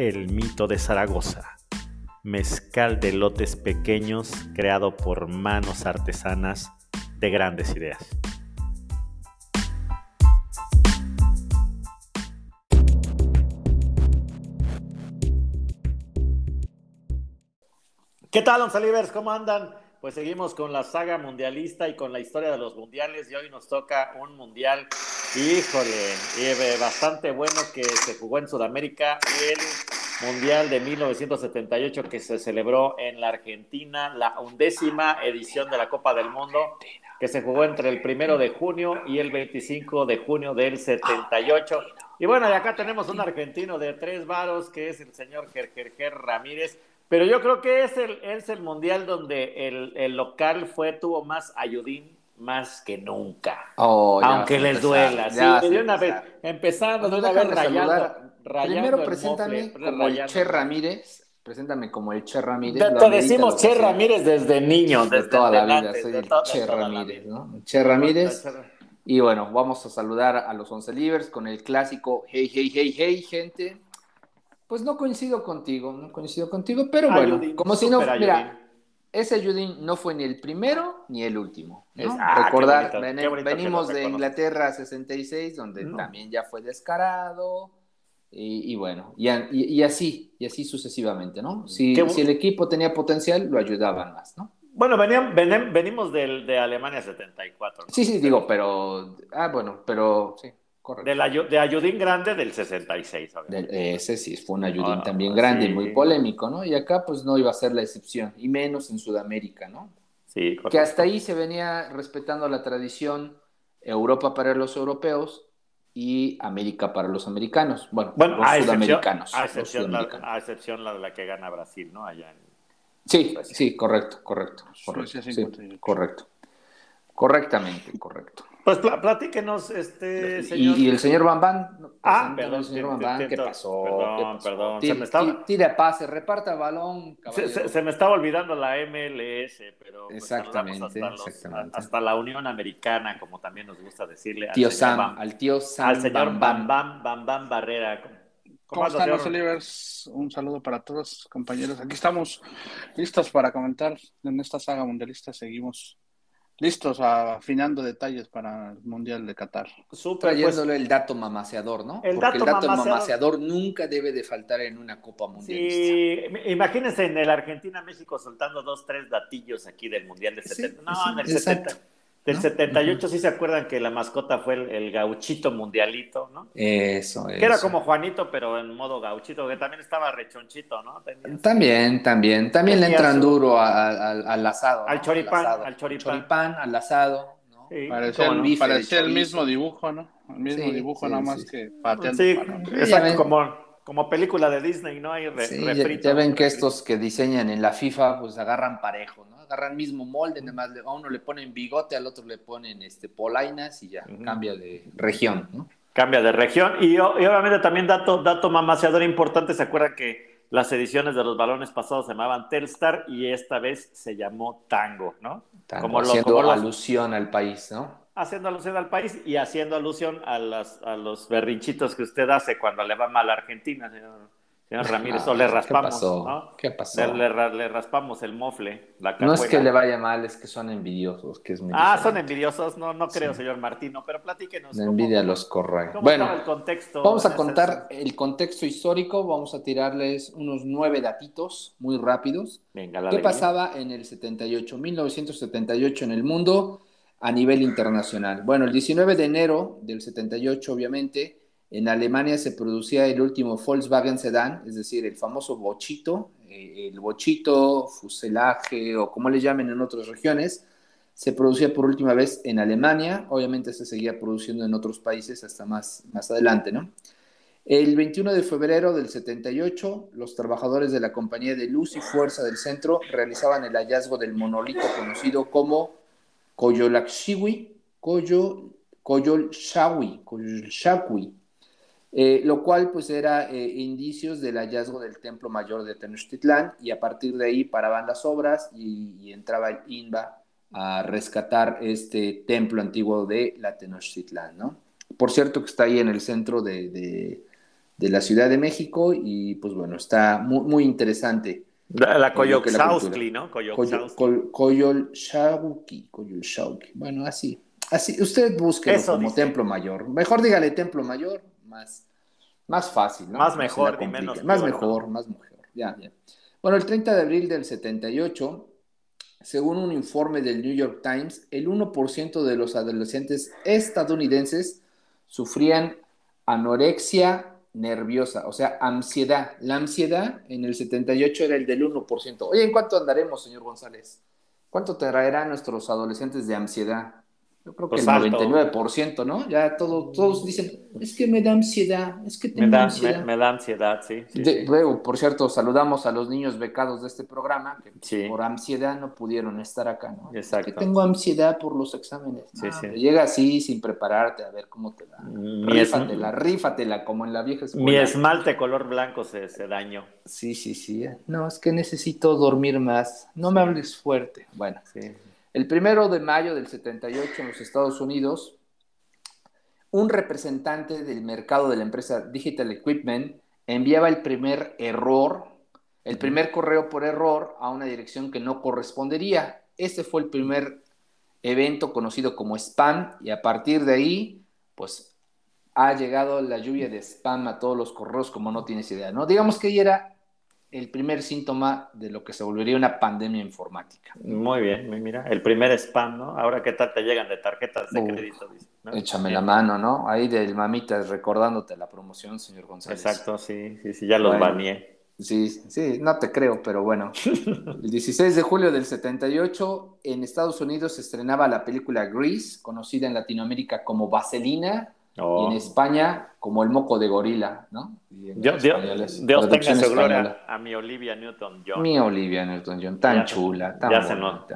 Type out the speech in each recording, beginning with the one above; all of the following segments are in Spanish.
El Mito de Zaragoza, mezcal de lotes pequeños creado por manos artesanas de grandes ideas. ¿Qué tal, Once ¿Cómo andan? Pues seguimos con la saga mundialista y con la historia de los mundiales y hoy nos toca un mundial, híjole, eh, bastante bueno que se jugó en Sudamérica, el mundial de 1978 que se celebró en la Argentina, la undécima edición de la Copa del Mundo que se jugó entre el primero de junio y el 25 de junio del 78. Y bueno, y acá tenemos un argentino de tres varos que es el señor Gerger Ramírez pero yo creo que es el, es el mundial donde el, local fue, tuvo más ayudín más que nunca. Oh, aunque les duela. Sí, de una vez, empezando de una vez rayando, Primero preséntame como el Che Ramírez. Preséntame como el Che Ramírez. Te, decimos Che Ramírez desde niño. Desde, toda la vida soy el Che Ramírez, ¿no? Che Ramírez. Y bueno, vamos a saludar a los Once Livers con el clásico Hey, hey, hey, hey, gente. Pues no coincido contigo, no coincido contigo, pero bueno, como si no, mira, ese Ayudín no fue ni el primero ni el último. Ah, Recordar, venimos de Inglaterra 66, donde también ya fue descarado, y, bueno, y, así, y así sucesivamente, ¿no? Si, si, el equipo tenía potencial, lo ayudaban más, ¿no? Bueno, venimos del, de Alemania 74. Sí, sí, digo, pero, ah, bueno, pero, sí. De, la, de Ayudín grande del 66. ese sí, fue un Ayudín ah, también grande y muy polémico, ¿no? Y acá pues no iba a ser la excepción, y menos en Sudamérica, ¿no? Sí, Que hasta ahí se venía respetando la tradición Europa para los europeos y América para los americanos. Bueno, los sudamericanos. A excepción, La, a excepción la de la que gana Brasil, ¿no? Allá en... Sí, sí, correcto, correcto. correcto, sí, correcto. Correctamente, correcto. Pues platíquenos, este señor. Y, el señor Bambán. ah, perdón, señor Bambán, ¿qué pasó? Perdón, perdón. se me estaba... Tira pase, reparta el balón. Se, me estaba olvidando la MLS, pero pues, exactamente, hasta, exactamente. hasta, la Unión Americana, como también nos gusta decirle. Tío al Sam, al tío Sam. Al señor Bam Bam, Bam, Bam, Barrera. ¿Cómo, están los Olivers? Un saludo para todos, compañeros. Aquí estamos listos para comentar en esta saga mundialista. Seguimos listos afinando detalles para el Mundial de Qatar. Super, Trayéndole pues, el dato mamaseador, ¿no? El Porque dato el dato mamaseador... nunca debe de faltar en una Copa Mundialista. Sí, imagínense en el Argentina-México soltando dos, tres datillos aquí del Mundial de 70. no, en el 70. Del 78 sí se acuerdan que la mascota fue el, gauchito mundialito, ¿no? Eso, Que era como Juanito, pero en modo gauchito, que también estaba rechonchito, ¿no? También, también. También le entran duro al, asado. Al choripán, al, choripán. al asado. ¿no? Parecía, el, mismo dibujo, ¿no? El mismo dibujo, nada más que pateando. Sí, exacto, como, como película de Disney, ¿no? Hay ya, ven que estos que diseñan en la FIFA, pues agarran parejo, ¿no? Agarran mismo molde, nada más a uno le ponen bigote, al otro le ponen este polainas y ya, cambia de región, ¿no? Cambia de región. Y, obviamente también dato, dato mamaseador importante, ¿se acuerdan que las ediciones de los balones pasados se llamaban Telstar y esta vez se llamó Tango, ¿no? como haciendo alusión al país, ¿no? Haciendo alusión al país y haciendo alusión a, las, a los berrinchitos que usted hace cuando le va mal a Argentina, señor. Señor Ramírez, o le raspamos. ¿Qué pasó? ¿no? ¿Qué pasó? Le, raspamos el mofle. La no es que le vaya mal, es que son envidiosos. Que es ah, son envidiosos. No, no creo, señor Martino, pero platíquenos. La envidia los corre. bueno, el contexto vamos a contar el contexto histórico. Vamos a tirarles unos nueve datitos muy rápidos. Venga, la ¿Qué pasaba en el 78, 1978 en el mundo a nivel internacional? Bueno, el 19 de enero del 78, obviamente en Alemania se producía el último Volkswagen Sedan, es decir, el famoso bochito, eh, el bochito, fuselaje o como le llamen en otras regiones, se producía por última vez en Alemania, obviamente se seguía produciendo en otros países hasta más, más adelante, ¿no? El 21 de febrero del 78, los trabajadores de la compañía de luz y fuerza del centro realizaban el hallazgo del monolito conocido como Coyolaxiwi, Coyo, Coyolxahui, eh, lo cual pues era eh, indicios del hallazgo del templo mayor de Tenochtitlán y a partir de ahí paraban las obras y, entraba el INBA a rescatar este templo antiguo de la Tenochtitlán, ¿no? Por cierto que está ahí en el centro de, la Ciudad de México y pues bueno, está muy, muy interesante. La, la ¿no? Coyolxauqui, Bueno, así. Así, usted busque como templo mayor. Mejor dígale templo mayor más, más fácil, ¿no? Más mejor y menos. Más mejor, más mejor. Ya, ya. Bueno, el 30 de abril del 78, según un informe del New York Times, el 1% de los adolescentes estadounidenses sufrían anorexia nerviosa, o sea, ansiedad. La ansiedad en el 78 era el del 1%. Oye, ¿en cuánto andaremos, señor González? ¿Cuánto traerán nuestros adolescentes de ansiedad? Yo creo que pues el 99%, ¿no? Ya todo, todos dicen, es que me da ansiedad, es que tengo me da, ansiedad. Me, da ansiedad, sí. Luego, por cierto, saludamos a los niños becados de este programa que por ansiedad no pudieron estar acá, ¿no? Exacto. Es que tengo ansiedad por los exámenes. Sí, sí. Llega así sin prepararte a ver cómo te va. Rífatela, rífatela, como en la vieja escuela. Mi esmalte color blanco se, se dañó. Sí, sí, sí. No, es que necesito dormir más. No me hables fuerte. Bueno. Sí. El primero de mayo del 78 en los Estados Unidos, un representante del mercado de la empresa Digital Equipment enviaba el primer error, el primer correo por error a una dirección que no correspondería. Este fue el primer evento conocido como spam y a partir de ahí, pues ha llegado la lluvia de spam a todos los correos como no tienes idea, ¿no? Digamos que ahí era el primer síntoma de lo que se volvería una pandemia informática. Muy bien, mira, el primer spam, ¿no? Ahora qué tal te llegan de tarjetas de crédito. Échame la mano, ¿no? Ahí del mamita recordándote la promoción, señor González. Exacto, sí, sí, sí, ya los baneé. Sí, sí, no te creo, pero bueno. El 16 de julio del 78, en Estados Unidos se estrenaba la película Grease, conocida en Latinoamérica como Vaselina, y en oh. España, como el moco de gorila, ¿no? Dios, tenga su gloria a mi Olivia Newton-John. Mi Olivia Newton-John, tan chula, tan ya, se nos,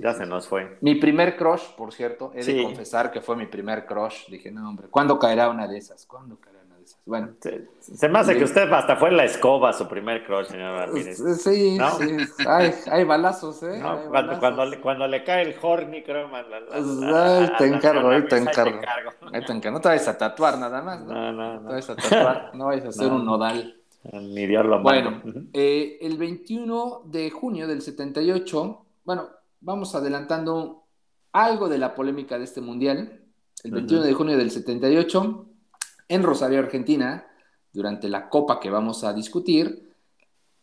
ya, se nos, fue. Mi primer crush, por cierto, he de confesar que fue mi primer crush. Dije, no, hombre, ¿cuándo caerá una de esas? ¿Cuándo caerá? Bueno. Se, me hace que usted hasta fue la escoba su primer crush, señor Martínez. Sí, sí. Hay, balazos, ¿eh? cuando, Cuando, le, cuando, le, cae el horny, creo, ahí te encargo, ahí te encargo. Ahí te encargo. No te vayas a tatuar nada más, ¿no? No, no, no. No te vayas a tatuar, no vayas a hacer un nodal. Ni diablo Bueno, eh, el 21 de junio del 78, bueno, vamos adelantando algo de la polémica de este mundial. El 21 de junio del 78 en Rosario, Argentina, durante la copa que vamos a discutir,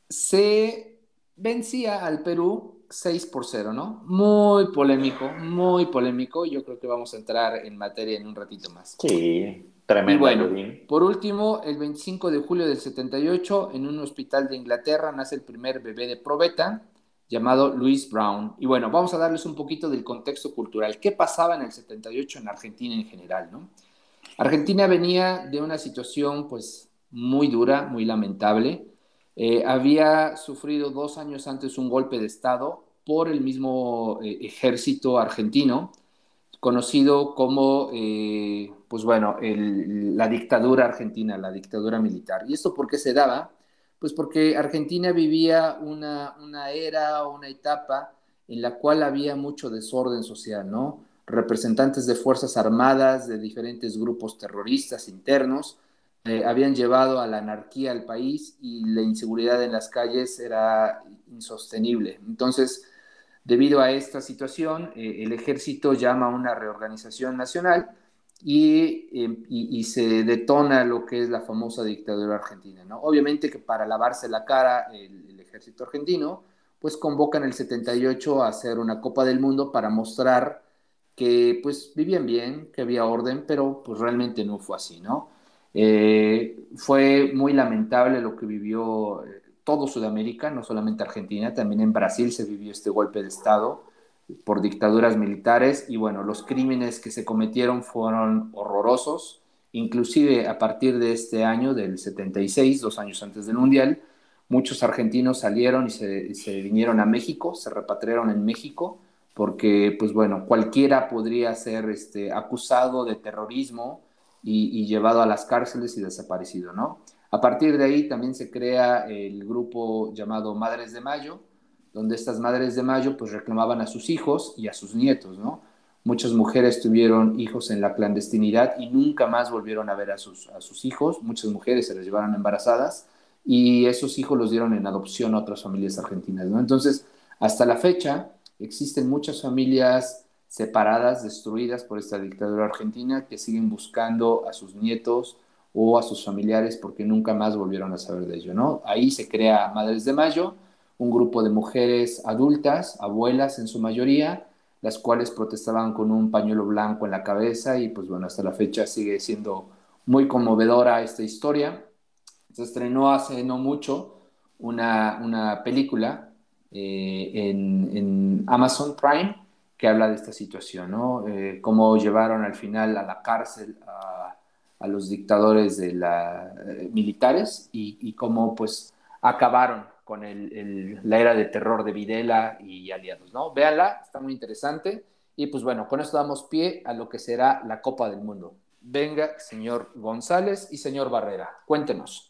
se vencía al Perú 6 por 0, ¿no? Muy polémico, muy polémico. Yo creo que vamos a entrar en materia en un ratito más. Sí, tremendo. Y bueno, por último, el 25 de julio del 78, en un hospital de Inglaterra, nace el primer bebé de probeta llamado Louis Brown. Y bueno, vamos a darles un poquito del contexto cultural. ¿Qué pasaba en el 78 en Argentina en general, no? Argentina venía de una situación pues muy dura, muy lamentable. Eh, había sufrido dos años antes un golpe de Estado por el mismo eh, ejército argentino, conocido como, eh, pues bueno, la dictadura argentina, la dictadura militar. ¿Y esto por qué se daba? Pues porque Argentina vivía una, una era, una etapa en la cual había mucho desorden social, ¿no? Representantes de fuerzas armadas de diferentes grupos terroristas internos eh, habían llevado a la anarquía al país y la inseguridad en las calles era insostenible. Entonces, debido a esta situación, eh, el ejército llama a una reorganización nacional em, y, se detona lo que es la famosa dictadura argentina. Obviamente que para lavarse la cara el, el ejército argentino, pues convocan el 78 a hacer una Copa del Mundo para mostrar que pues vivían bien, que había orden, pero pues realmente no fue así, ¿no? Eh, fue muy lamentable lo que vivió eh, todo Sudamérica, no solamente Argentina, también en Brasil se vivió este golpe de Estado por dictaduras militares y bueno, los crímenes que se cometieron fueron horrorosos, Inclusive a partir de este año, del 76, dos años antes del Mundial, muchos argentinos salieron y se, vinieron a México, se repatriaron en México, porque, pues bueno, cualquiera podría ser este, acusado de terrorismo y, llevado a las cárceles y desaparecido, ¿no? A partir de ahí también se crea el grupo llamado Madres de Mayo, donde estas Madres de Mayo pues reclamaban a sus hijos y a sus nietos, ¿no? Muchas mujeres tuvieron hijos en la clandestinidad y nunca más volvieron a ver a sus, a sus hijos. Muchas mujeres se las llevaron embarazadas y esos hijos los dieron en adopción a otras familias argentinas, ¿no? Entonces, hasta la fecha, existen muchas familias separadas, destruidas por esta dictadura argentina, que siguen buscando a sus nietos o a sus familiares porque nunca más volvieron a saber de ello, ¿no? Ahí se crea Madres de Mayo, un grupo de mujeres adultas, abuelas en su mayoría, las cuales protestaban con un pañuelo blanco en la cabeza y pues bueno, hasta la fecha sigue siendo muy conmovedora esta historia. Se estrenó hace no mucho una, una película eh, en, Amazon Prime que habla de esta situación, ¿no? Eh, cómo llevaron al final a la cárcel a, los dictadores eh, militares y, cómo pues acabaron con la era de terror de Videla y aliados, ¿no? Véanla, está muy interesante. Y pues bueno, con esto damos pie a lo que será la Copa del Mundo. Venga, señor González y señor Barrera, cuéntenos.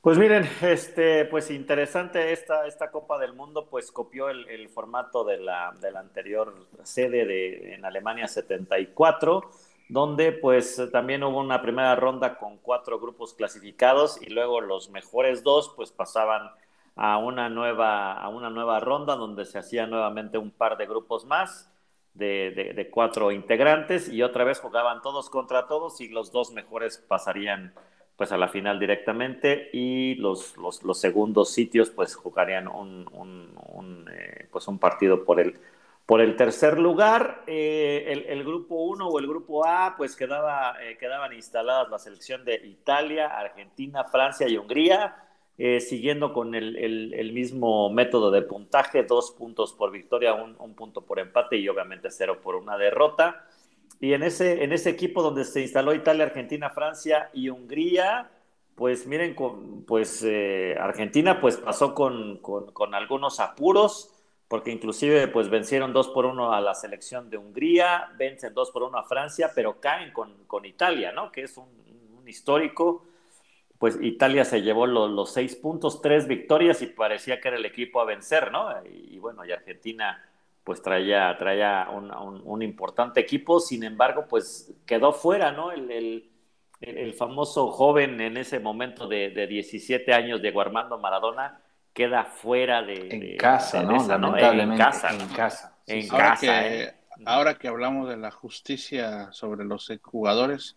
Pues miren, este, pues interesante esta, esta Copa del Mundo, pues copió el, formato de la, de anterior sede de, en Alemania 74 donde pues también hubo una primera ronda con cuatro grupos clasificados y luego los mejores dos pues pasaban a una nueva, a una nueva ronda donde se hacía nuevamente un par de grupos más de, cuatro integrantes y otra vez jugaban todos contra todos y los dos mejores pasarían pues a la final directamente y los, los, segundos sitios pues jugarían un, eh, pues un partido por el por el tercer lugar, eh, el, grupo 1 o el grupo A, pues quedaba, eh, quedaban instaladas la selección de Italia, Argentina, Francia y Hungría, eh, siguiendo con el, mismo método de puntaje, dos puntos por victoria, un, punto por empate y obviamente cero por una derrota. Y en ese, en ese equipo donde se instaló Italia, Argentina, Francia y Hungría, pues miren, pues Argentina pues pasó con, con, algunos apuros porque inclusive pues vencieron 2 por 1 a la selección de Hungría, vencen 2 por 1 a Francia, pero caen con, Italia, ¿no? Que es un, histórico. Pues Italia se llevó los seis puntos, tres victorias y parecía que era el equipo a vencer, ¿no? Y, bueno, y Argentina pues traía, traía un, un, importante equipo, sin embargo, pues quedó fuera, ¿no? El, el, el famoso joven en ese momento de, de 17 años, Diego Armando Maradona, queda fuera de... En casa, ¿no? Lamentablemente. En casa. En casa. En ahora casa. Que, ¿eh? Ahora que hablamos de la justicia sobre los jugadores,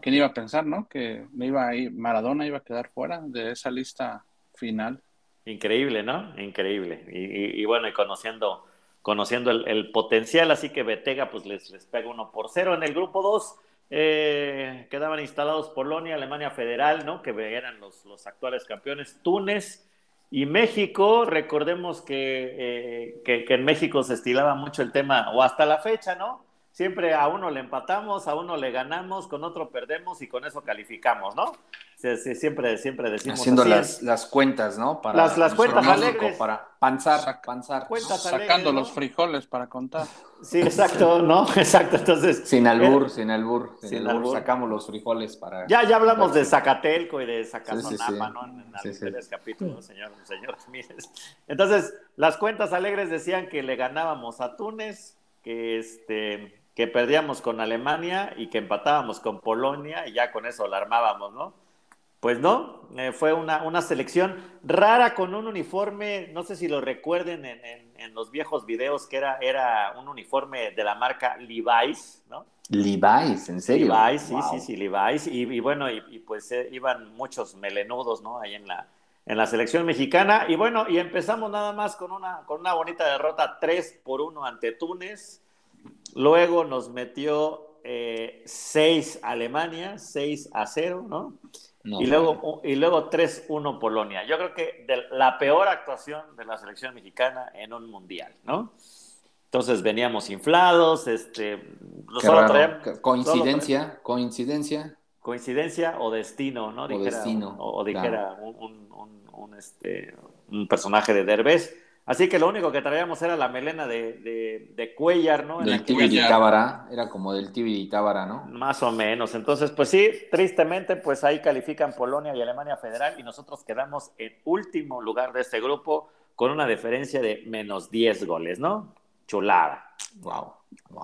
¿quién iba a pensar, no? Que me iba a ir, Maradona iba a quedar fuera de esa lista final. Increíble, ¿no? Increíble. Y, bueno, y conociendo, conociendo el, potencial, así que Betega pues les, les pega uno por cero. En el grupo 2 eh, quedaban instalados Polonia, Alemania Federal, ¿no? Que eran los, actuales campeones, Túnez, y México, recordemos eh, que, que, en México se estilaba mucho el tema, o hasta la fecha, ¿no? Siempre a uno le empatamos, a uno le ganamos, con otro perdemos y con eso calificamos, ¿no? siempre, siempre decimos. Haciendo Las, las cuentas, ¿no? Para las, las cuentas alegres. Para panzar, panzar. Sacando los frijoles para contar. Sí, exacto, ¿no? Exacto, entonces. Sin albur, eh, sin albur. Sin, albur, sacamos los frijoles para. Ya, ya hablamos de Zacatelco y de Zacazonapa, ¿no? En anteriores capítulos, señor, señor Entonces, las cuentas alegres decían que le ganábamos a Túnez, que este que perdíamos con Alemania y que empatábamos con Polonia y ya con eso la armábamos, ¿no? Pues no, eh, fue una, una, selección rara con un uniforme, no sé si lo recuerden en, en, los viejos videos, que era, era un uniforme de la marca Levi's, ¿no? Levi's, ¿en serio? Levi's, sí, sí, sí, Levi's. Y, bueno, y, pues eh, iban muchos melenudos, ¿no? Ahí en la, en la selección mexicana. Y bueno, y empezamos nada más con una, con una bonita derrota 3 por 1 ante Túnez. Luego nos metió 6 eh, Alemania, 6 a 0, ¿no? y, luego, y luego 3-1 Polonia. Yo creo que de la peor actuación de la selección mexicana en un mundial, ¿no? Entonces veníamos inflados, este, coincidencia, coincidencia. Coincidencia o destino, ¿no? o destino. O, dijera un, este, un personaje de Derbez. Así que lo único que traíamos era la melena de, de, Cuellar, ¿no? Del Tibiri Tábara, era como del Tibiri Tábara, ¿no? Más o menos. Entonces, pues sí, tristemente, pues ahí califican Polonia y Alemania Federal y nosotros quedamos en último lugar de este grupo con una diferencia de menos 10 goles, ¿no? Chulada. Wow.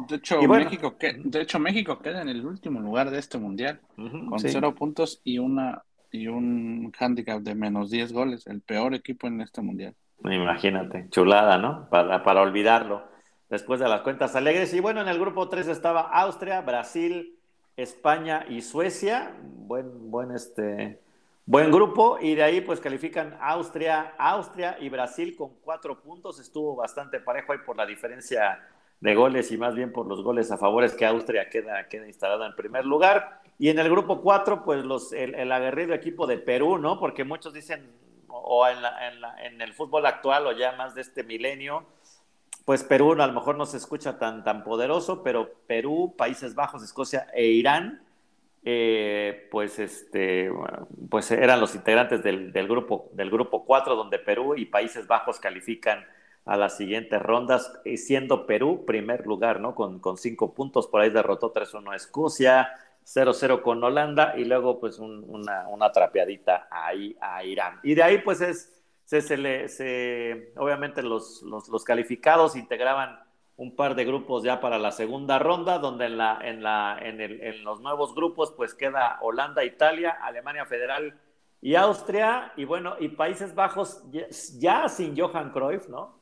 De, hecho, México que, de hecho, México queda en el último lugar de este mundial, con cero puntos y una y un handicap de menos 10 goles, el peor equipo en este mundial. Imagínate, chulada, ¿no? Para, para olvidarlo. Después de las cuentas alegres. Y bueno, en el grupo 3 estaba Austria, Brasil, España y Suecia. Buen, buen, este, buen grupo. Y de ahí pues califican Austria, Austria y Brasil con cuatro puntos. Estuvo bastante parejo ahí por la diferencia de goles y más bien por los goles a favores que Austria queda, queda instalada en primer lugar. Y en el grupo 4, pues los, el, aguerrido equipo de Perú, ¿no? Porque muchos dicen, o en, en, el fútbol actual o ya más de este milenio, pues Perú a lo mejor no se escucha tan, tan poderoso, pero Perú, Países Bajos, Escocia e Irán, eh, pues, este, pues eran los integrantes del, del, grupo, del grupo 4, donde Perú y Países Bajos califican a las siguientes rondas, siendo Perú primer lugar, ¿no? Con, con cinco puntos, por ahí derrotó 3-1 a Escocia, 0-0 con Holanda y luego pues una, una, trapeadita ahí a Irán. Y de ahí pues es, se, se, le, se obviamente los, los, los, calificados integraban un par de grupos ya para la segunda ronda, donde en, la, en, la, en, el, en los nuevos grupos pues queda Holanda, Italia, Alemania Federal y Austria, y bueno, y Países Bajos ya, ya sin Johan Cruyff, ¿no?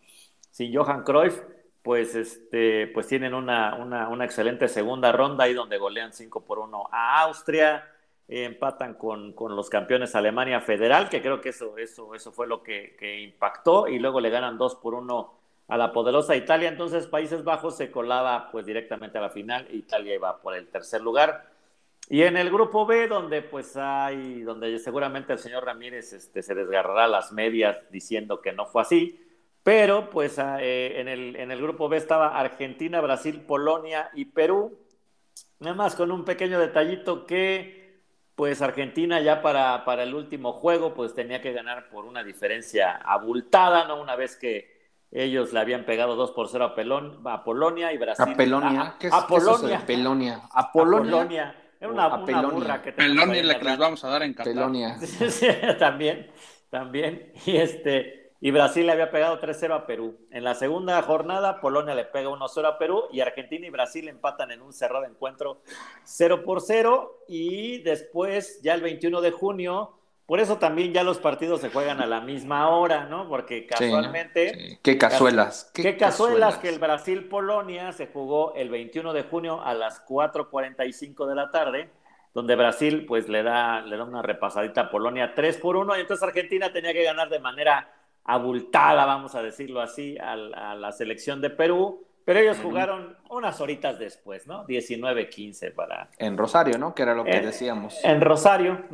sin Johan Cruyff, pues, este, pues tienen una, una, excelente segunda ronda ahí donde golean 5 por 1 a Austria, empatan con, los campeones Alemania Federal, que creo que eso, eso, eso fue lo que, impactó, y luego le ganan 2 por 1 a la poderosa Italia, entonces Países Bajos se colaba pues directamente a la final, Italia iba por el tercer lugar. Y en el grupo B, donde pues hay, donde seguramente el señor Ramírez este, se desgarrará las medias diciendo que no fue así, pero pues ah, eh, en, el, en el grupo B estaba Argentina, Brasil, Polonia y Perú. Nada más con un pequeño detallito que pues Argentina ya para, para el último juego pues tenía que ganar por una diferencia abultada, ¿no? Una vez que ellos le habían pegado 2 por 0 a, Pelón, a Polonia y Brasil. A Pelonia. ¿Qué es, a Polonia. ¿qué Pelonia. A Polonia. Era una, una burra que Pelonia es la que les vamos a dar en Qatar. Pelonia. también, también. Y este y Brasil le había pegado 3-0 a Perú. En la segunda jornada, Polonia le pega 1-0 a Perú y Argentina y Brasil empatan en un cerrado encuentro 0 por 0. Y después, ya el 21 de junio, por eso también ya los partidos se juegan a la misma hora, ¿no? Porque casualmente. Qué cazuelas. Qué, cazuelas, que el Brasil-Polonia se jugó el 21 de junio a las 4:45 de la tarde donde Brasil pues le da, le da una repasadita a Polonia 3 por 1 y entonces Argentina tenía que ganar de manera abultada, vamos a decirlo así, a, la selección de Perú, pero ellos jugaron unas horitas después, ¿no? 19-15 para... En Rosario, ¿no? Que era lo que decíamos. En Rosario,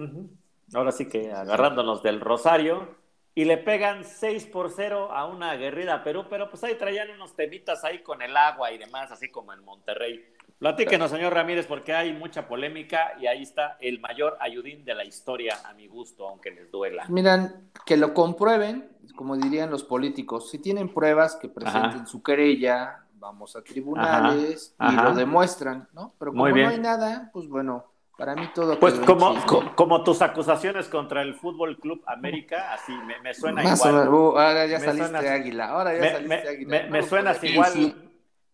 ahora sí que agarrándonos del Rosario, y le pegan 6 por 0 a una aguerrida Perú, pero pues ahí traían unos temitas ahí con el agua y demás, así como en Monterrey. Platíquenos, señor Ramírez, porque hay mucha polémica y ahí está el mayor ayudín de la historia, a mi gusto, aunque les duela. Miran, que lo comprueben, como dirían los políticos, si tienen pruebas, que presenten su querella, vamos a tribunales y lo demuestran, ¿no? Pero como no hay nada, pues bueno, para mí todo. Pues como, como tus acusaciones contra el Fútbol Club América, así me, suena igual. Uh, ahora ya saliste águila, ahora ya saliste águila. Me, suenas igual.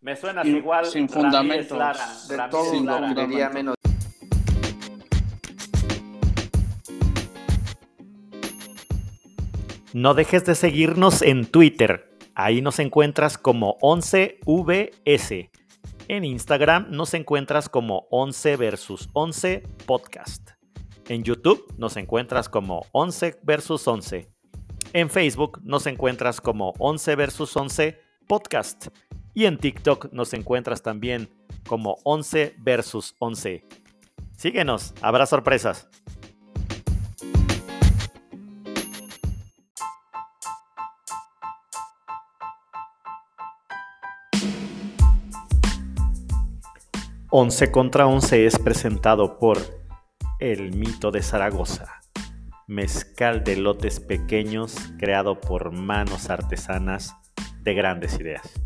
Me suena igual. Sin fundamentos. de todo menos. No dejes de seguirnos en Twitter. Ahí nos encuentras como 11VS. En Instagram nos encuentras como 11 versus 11 podcast. En YouTube nos encuentras como 11 versus 11. En Facebook nos encuentras como 11 versus 11 podcast. Y en TikTok nos encuentras también como 11 versus 11. Síguenos, habrá sorpresas. 11 contra 11 es presentado por El Mito de Zaragoza, mezcal de lotes pequeños creado por manos artesanas de grandes ideas.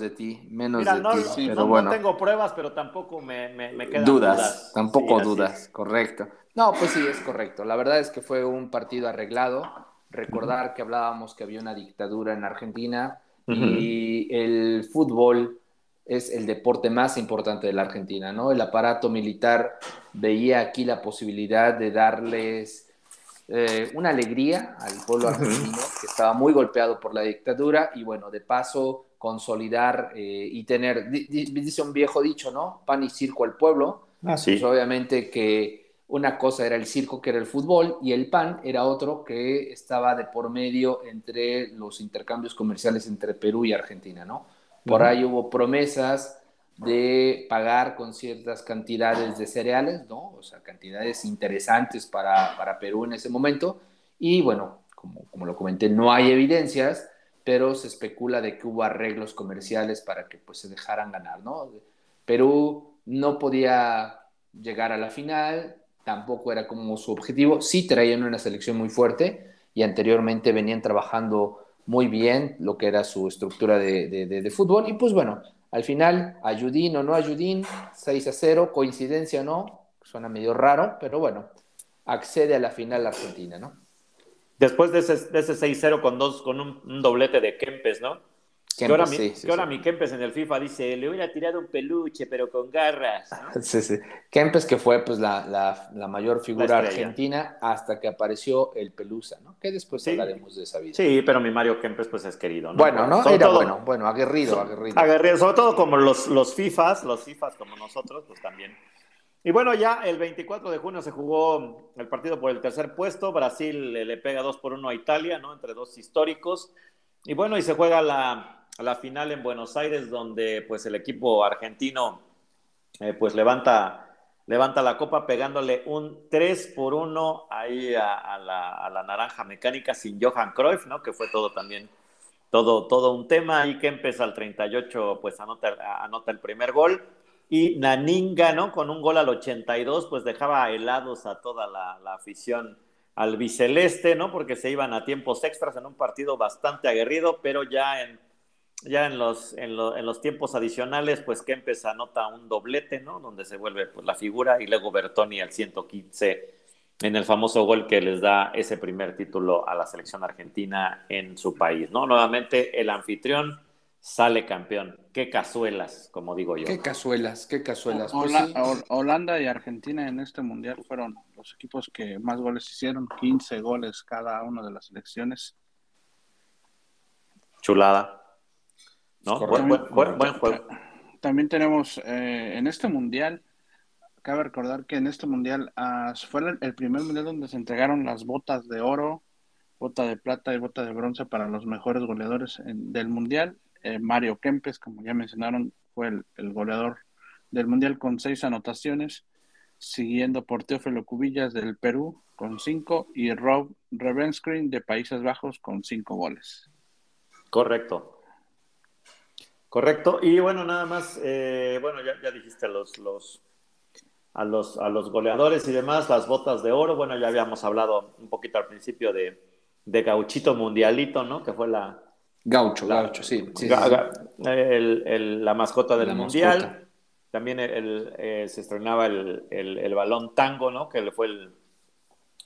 De ti, menos de ti. pero bueno. no tengo pruebas, pero tampoco me, me, quedan dudas. dudas. Tampoco dudas, correcto. No, pues sí, es correcto. La verdad es que fue un partido arreglado. Recordar que hablábamos que había una dictadura en Argentina y el fútbol es el deporte más importante de la Argentina, ¿no? El aparato militar veía aquí la posibilidad de darles eh, una alegría al pueblo argentino que estaba muy golpeado por la dictadura y bueno, de paso consolidar eh, y tener, dice un viejo dicho, ¿no? Pan y circo al pueblo. Ah, sí. Pues obviamente que una cosa era el circo, que era el fútbol, y el pan era otro que estaba de por medio entre los intercambios comerciales entre Perú y Argentina, ¿no? Por ahí hubo promesas de pagar con ciertas cantidades de cereales, ¿no? O sea, cantidades interesantes para, para Perú en ese momento. Y bueno, como, como lo comenté, no hay evidencias, pero se especula de que hubo arreglos comerciales para que pues se dejaran ganar, ¿no? Perú no podía llegar a la final, tampoco era como su objetivo, sí traían una selección muy fuerte y anteriormente venían trabajando muy bien lo que era su estructura de, fútbol. Y pues bueno, al final, ayudín o no ayudín, 6 a 0, coincidencia o no, suena medio raro, pero bueno, accede a la final Argentina, ¿no? Después de ese, de ese 6-0 con, dos, con un, doblete de Kempes, ¿no? que ahora, mi, ahora mi Kempes en el FIFA dice, le hubiera tirado un peluche, pero con garras. Sí, sí. Kempes que fue pues la, mayor figura argentina hasta que apareció el Pelusa, ¿no? Que después hablaremos de esa vida. Sí, pero mi Mario Kempes pues es querido, ¿no? Bueno, ¿no? Era bueno, bueno, aguerrido, aguerrido. Aguerrido, sobre todo como los, los FIFAs, los FIFAs como nosotros, pues también. Y bueno, ya el 24 de junio se jugó el partido por el tercer puesto. Brasil le, pega 2 por 1 a Italia, ¿no? Entre dos históricos. Y bueno, y se juega la, la final en Buenos Aires, donde pues el equipo argentino eh, pues levanta, levanta la copa pegándole un 3 por 1 ahí a, la, naranja mecánica sin Johan Cruyff, ¿no? Que fue todo también, todo, todo un tema. Y que empieza al 38, pues anota, anota el primer gol. Y Naninga, ¿no? Con un gol al 82, pues dejaba helados a toda la, la afición al biceleste, ¿no? Porque se iban a tiempos extras en un partido bastante aguerrido, pero ya en ya en los, en, los tiempos adicionales, pues Kempes anota un doblete, ¿no? Donde se vuelve pues, la figura y luego Bertoni al 115 en el famoso gol que les da ese primer título a la selección argentina en su país, ¿no? Nuevamente el anfitrión sale campeón. Qué cazuelas, como digo yo. Qué cazuelas, qué cazuelas. Pues Holanda y Argentina en este mundial fueron los equipos que más goles hicieron, 15 goles cada uno de las selecciones. Chulada. Buen, juego. También tenemos eh, en este mundial, cabe recordar que en este mundial uh, fue el primer mundial donde se entregaron las botas de oro, bota de plata y bota de bronce para los mejores goleadores del mundial. Eh, Mario Kempes, como ya mencionaron, fue el, goleador del mundial con seis anotaciones, siguiendo por Teófilo Cubillas del Perú con cinco y Rob Revenskrin de Países Bajos con cinco goles. Correcto. Correcto. Y bueno, nada más, eh, bueno, ya, dijiste los, los, a, los, a los goleadores y demás, las botas de oro. Bueno, ya habíamos hablado un poquito al principio de, de Gauchito Mundialito, ¿no? Que fue la... Gaucho, Gaucho, sí. la mascota del Mundial. También el, eh, se estrenaba el, el, balón tango, ¿no? Que fue el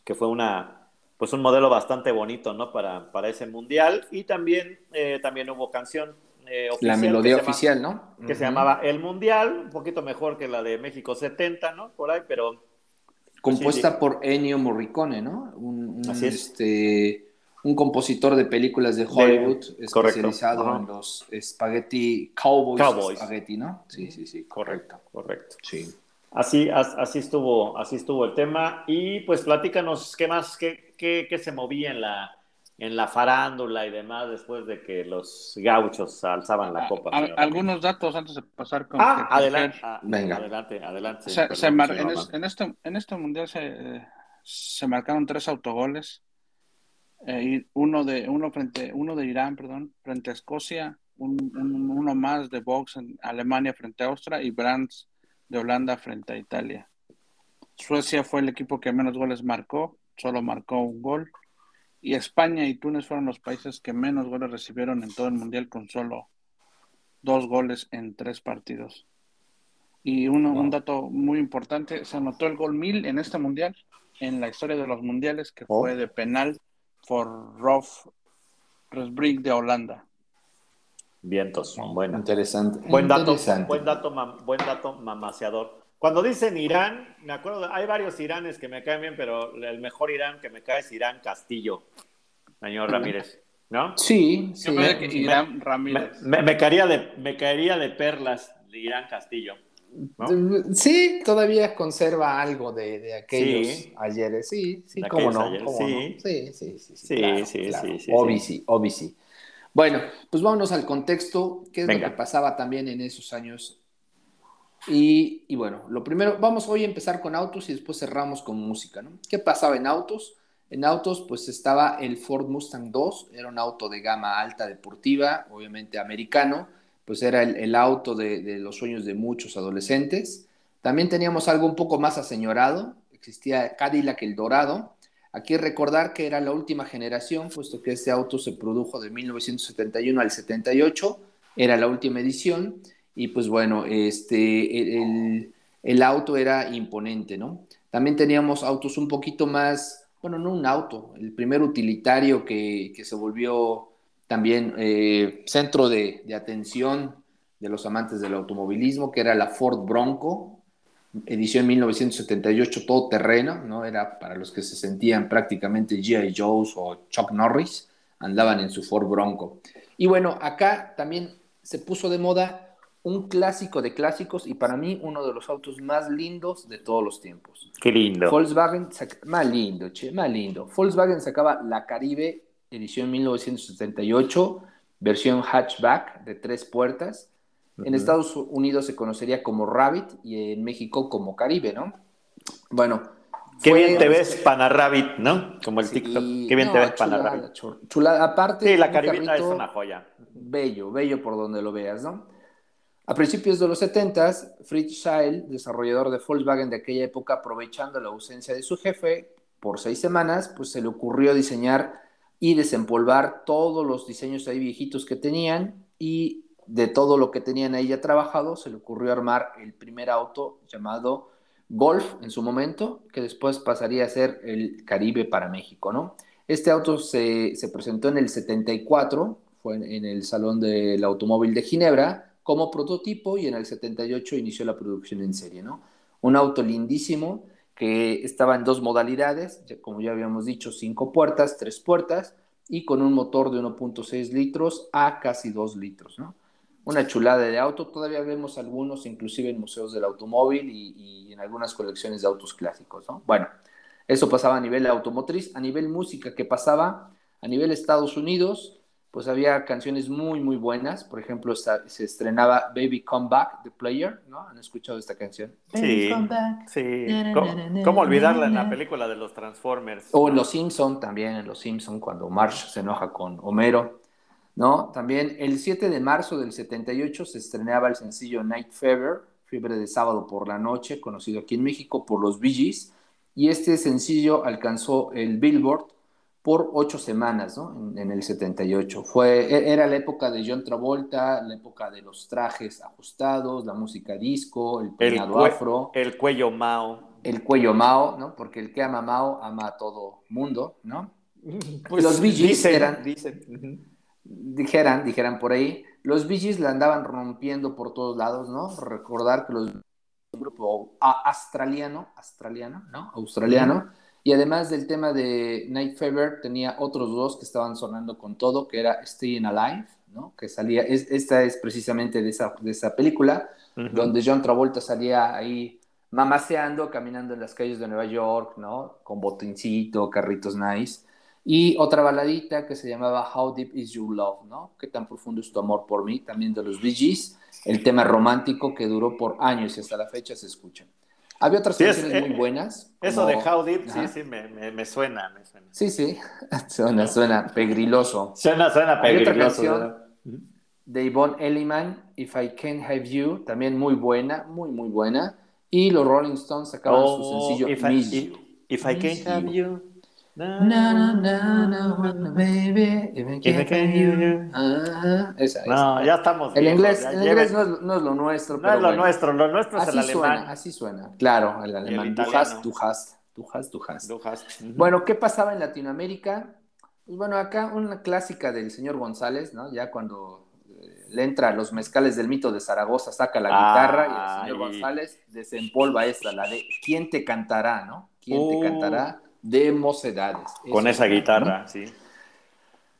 que fue una pues un modelo bastante bonito, ¿no? Para, para ese mundial. Y también, eh, también hubo canción eh, la melodía oficial, ¿no? Que se llamaba El Mundial, un poquito mejor que la de México 70, ¿no? Por ahí, pero... Pues Compuesta por Ennio Morricone, ¿no? Un, Este, un compositor de películas de Hollywood especializado en los spaghetti, cowboys, cowboys, spaghetti, ¿no? Sí, sí, sí, correcto, correcto. Sí. Así, así, estuvo, así estuvo el tema. Y pues platícanos qué más, qué, qué, qué se movía en la, en la farándula y demás después de que los gauchos alzaban la copa. algunos datos antes de pasar con... Ah, adelante, ah, Venga. adelante, adelante. en, este, en este mundial se, se marcaron tres autogoles. Eh, uno de uno frente uno de Irán, perdón, frente a Escocia, uno más de box en Alemania frente a Austria y Brands de Holanda frente a Italia. Suecia fue el equipo que menos goles marcó, solo marcó un gol. Y España y Túnez fueron los países que menos goles recibieron en todo el Mundial con solo dos goles en tres partidos. Y un dato muy importante, se anotó el gol mil en este Mundial, en la historia de los Mundiales, que fue oh. de penal por Rolf Resbrink de Holanda. Vientos, bueno. Interesante. Buen dato, buen dato, buen dato mamaseador. Cuando dicen Irán, me acuerdo, hay varios Iranes que me caen bien, pero el mejor Irán que me cae es Irán Castillo, señor Ramírez, ¿no? Sí, sí. Irán Ramírez. Me, caería de, me caería de perlas de Irán Castillo. Sí, todavía conserva algo de, aquellos ayeres, sí, sí, cómo no, sí. sí, sí, sí, sí, sí, sí, sí, Bueno, pues vámonos al contexto, qué es lo que pasaba también en esos años. Y, y, bueno, lo primero, vamos hoy a empezar con autos y después cerramos con música, ¿no? ¿Qué pasaba en autos? En autos, pues estaba el Ford Mustang 2, era un auto de gama alta deportiva, obviamente americano, pues era el, auto de, los sueños de muchos adolescentes. También teníamos algo un poco más aseñorado, existía Cadillac el Dorado. Aquí recordar que era la última generación, puesto que este auto se produjo de 1971 al 78, era la última edición, y pues bueno, este, el, auto era imponente, ¿no? También teníamos autos un poquito más, bueno, no un auto, el primer utilitario que, que se volvió también eh, centro de, atención de los amantes del automovilismo, que era la Ford Bronco, edición 1978, todo terreno, ¿no? Era para los que se sentían prácticamente G.I. Joe's o Chuck Norris, andaban en su Ford Bronco. Y bueno, acá también se puso de moda un clásico de clásicos y para mí uno de los autos más lindos de todos los tiempos. Qué lindo. Volkswagen, más lindo, che, más lindo. Volkswagen sacaba la Caribe edición 1978, versión hatchback de tres puertas. En Estados Unidos se conocería como Rabbit y en México como Caribe, ¿no? Bueno. Qué bien te ves, Panarabbit, ¿no? Como el TikTok. Qué bien te ves, Panarabbit. Chulada. Aparte. Sí, la Caribita es una joya. Bello, bello por donde lo veas, ¿no? A principios de los 70, Fritz Scheil, desarrollador de Volkswagen de aquella época, aprovechando la ausencia de su jefe por seis semanas, pues se le ocurrió diseñar y desempolvar todos los diseños ahí viejitos que tenían y de todo lo que tenían ahí ya trabajado, se le ocurrió armar el primer auto llamado Golf en su momento, que después pasaría a ser el Caribe para México, ¿no? Este auto se, presentó en el 74, fue en, el Salón del Automóvil de Ginebra, como prototipo y en el 78 inició la producción en serie, ¿no? Un auto lindísimo, que estaba en dos modalidades, como ya habíamos dicho, cinco puertas, tres puertas, y con un motor de 1.6 litros a casi 2 litros, ¿no? Una chulada de auto, todavía vemos algunos inclusive en museos del automóvil y, y, en algunas colecciones de autos clásicos, ¿no? Bueno, eso pasaba a nivel automotriz, a nivel música, que pasaba a nivel Estados Unidos, pues había canciones muy, muy buenas. Por ejemplo, se estrenaba Baby Come Back, The Player, ¿no? ¿Han escuchado esta canción? Sí, sí. ¿Cómo, olvidarla en la película de los Transformers? O en Los Simpson también, en Los Simpson, cuando Marsh se enoja con Homero, ¿no? También el 7 de marzo del 78 se estrenaba el sencillo Night Fever, Fiebre de Sábado por la Noche, conocido aquí en México por los Bee Gees, y este sencillo alcanzó el Billboard por ocho semanas, ¿no? En, el 78. Fue, e, era la época de John Travolta, la época de los trajes ajustados, la música disco, el peinado afro. El cuello Mao. El cuello Mao, ¿no? Porque el que ama Mao ama a todo mundo, ¿no? Pues los Bee Gees eran, dijeran, dijeran por ahí, los Bee Gees la andaban rompiendo por todos lados, ¿no? Recordar que los grupo australiano, australiano, ¿no? Australiano. Y además del tema de Night Fever, tenía otros dos que estaban sonando con todo, que era Staying Alive, ¿no? Que salía, esta es precisamente de esa, de esa película, donde John Travolta salía ahí mamaseando, caminando en las calles de Nueva York, ¿no? Con botincito, carritos nice. Y otra baladita que se llamaba How Deep Is Your Love, ¿no? ¿Qué tan profundo es tu amor por mí? También de los Bee Gees, el tema romántico que duró por años y hasta la fecha se escucha. Había otras canciones muy eh, buenas. Eso de How Deep, sí, sí, me, me, suena, me, suena, Sí, sí, suena, suena pegriloso. Suena, suena pegriloso. de de Yvonne Elliman, If I Can't Have You, también muy buena, muy, muy buena. Y los Rolling Stones sacaban su Oh, sencillo if Miss I, if I can't have You. Na, na, na, na, baby, esa, No, ya estamos. El inglés, el inglés no, es, no es lo nuestro, no pero es lo bueno. nuestro, lo nuestro es Así el suena, así suena. Claro, el alemán. Du hast, du hast, du hast, du hast. Du hast. Ujú. Bueno, ¿qué pasaba en Latinoamérica? Pues bueno, acá una clásica del señor González, ¿no? Ya cuando eh, le entra a los mezcales del mito de Zaragoza, saca la guitarra y el señor. González desempolva esta, la de ¿Quién te cantará, no? ¿Quién te cantará? De mocedades. Con esa era, ¿no? guitarra, sí.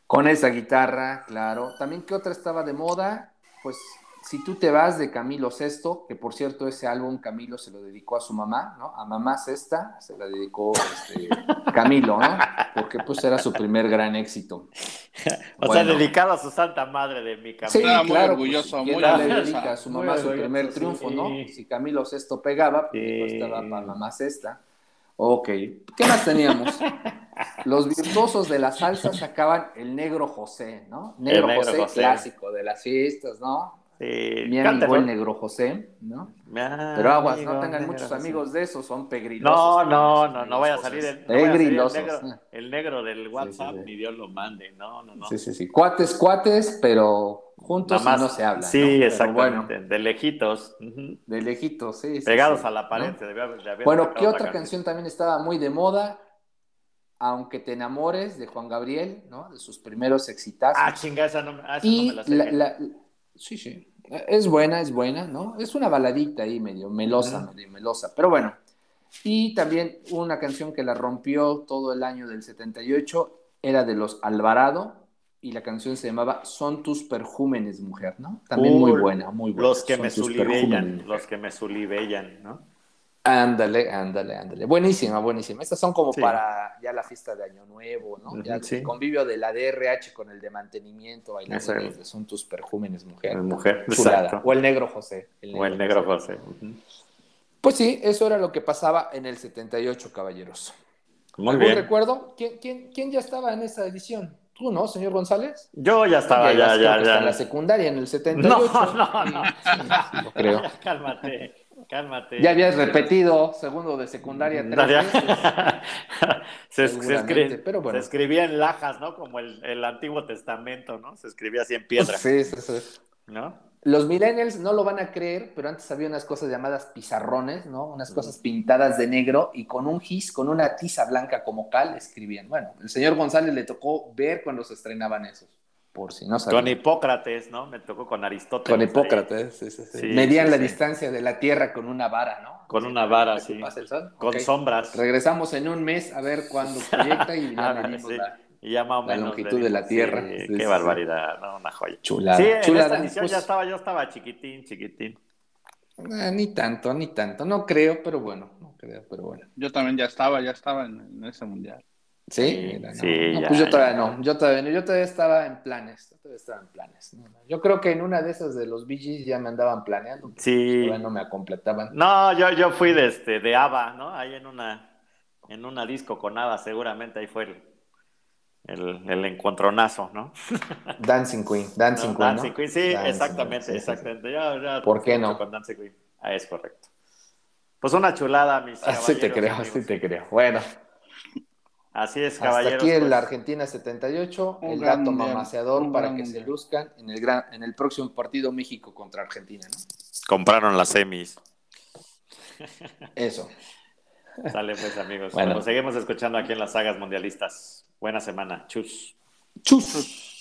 Con esa guitarra, claro. También, ¿qué otra estaba de moda? Pues, si tú te vas de Camilo Sesto, que por cierto ese álbum Camilo se lo dedicó a su mamá, ¿no? A mamá Sesta se la dedicó este, Camilo, ¿no? Porque pues era su primer gran éxito. O Bueno. sea, dedicado a su santa madre de mi camino. Sí, Estaba muy claro, orgulloso, pues, ¿quién muy no le orgulloso. dedica a su Muy mamá su orgulloso, primer sí. triunfo, no? Si Camilo Sesto pegaba, pues Sí. estaba para mamá Sesta. Ok, ¿qué más teníamos? Los virtuosos de la salsa sacaban el negro José, ¿no? Negro, negro José, José. clásico de las fiestas, ¿no? Sí, Mi amigo el negro José, ¿no? Pero aguas, amigo no tengan muchos José. amigos de esos, son No, pegrilosos. no, no, no vaya a salir el, no vaya a salir el Pegrilosos. negro, el negro del WhatsApp, sí, sí. ni Dios lo mande. No, no, no. Sí, sí, sí. Cuates, cuates, pero juntos Nada más- no se hablan. Sí, exactamente. Bueno, de lejitos. de lejitos, sí. sí, Pegados sí, a la pared. Bueno, ¿qué otra canción también estaba muy de moda? Aunque te enamores, de Juan Gabriel, ¿no? De sus primeros exitazos. Ah, chinga, esa no, ah, esa no y me la sé. la, bien. la- sí, sí. Es buena, es buena, ¿no? Es una baladita ahí medio melosa, medio melosa, pero bueno. Y también una canción que la rompió todo el año del 78 era de los Alvarado y la canción se llamaba Son tus perjúmenes, mujer, ¿no? También muy buena, muy buena. Los que Son me sulibellan, los que me sulibellan, ¿no? Ándale, ándale, ándale. Buenísima, buenísima. Estas son como Sí. para ya la fiesta de Año Nuevo, ¿no? Ya sí. el convivio de la DRH con el de mantenimiento, desde Son tus perjúmenes, mujer. Es mujer, exacto. O el negro José. O el negro José. Pues sí, eso era lo que pasaba en el 78, caballeros. Muy ¿Algún bien. recuerdo? ¿Quién, quién, quién ya estaba en esa edición? ¿Tú, no, señor González? Yo ya estaba, ya, ya, ya. En la secundaria, en el 78. No, no, no. Lo creo. cálmate, cálmate. Ya habías repetido segundo de secundaria tres veces. se, pero bueno. se escribía en lajas, ¿no? Como el, el Antiguo Testamento, ¿no? Se escribía así en piedra, Sí, sí, sí. ¿no? Los millennials no lo van a creer, pero antes había unas cosas llamadas pizarrones, ¿no? Unas cosas pintadas de negro y con un gis, con una tiza blanca como cal, escribían. Bueno, el señor González le tocó ver cuando se estrenaban esos, por si no Con sabían. Hipócrates, ¿no? Me tocó con Aristóteles. Con. Hipócrates, sí, sí, sí. Sí, Medían sí, la sí. distancia de la Tierra con una vara, ¿no? Con una vara, sí. pase el sol. Con sombras. Regresamos en un mes a ver cuándo proyecta y ya Ah, la Y ya más o la menos. longitud de la Tierra. sí, Sí, qué sí, barbaridad, no, una joya. chulada. Sí, en chulada. esta edición Pues, ya estaba, yo estaba chiquitín, chiquitín. ah, ni tanto, ni tanto. No creo, pero bueno, no creo, pero bueno. Yo también ya estaba, ya estaba en, en ese mundial. Sí, Sí, Mira, no. sí, No, ya, pues yo ya. todavía no, yo todavía, no, yo todavía estaba en planes, yo todavía estaba en planes. No. Yo creo que en una de esas de los BGs ya me andaban planeando, Sí. todavía no me completaban. No, yo, yo fui de este, de ABBA, ¿no? Ahí en una, en una disco con ABBA, seguramente ahí fue el, el, el encontronazo, ¿no? Dancing Queen, Dancing ¿No? Queen, Dancing ¿no? Queen, sí, Dancing exactamente, Queen, sí, sí, sí. exactamente. Yo- yo ¿Por qué no? Con Dancing Queen. Ah, es correcto. Pues una chulada, mis Así te caballeros, creo, amigos. así te creo. Bueno, Así es, hasta caballeros. aquí el pues. Argentina 78, Un el gran dato mundial, mamaseador para que se luzcan en el, gran, en el próximo partido México contra Argentina, ¿no? Compraron las semis. Eso. Sale pues, amigos. Bueno. Nos seguimos escuchando aquí en las sagas mundialistas. Buena semana. Chus. Chus. Chus.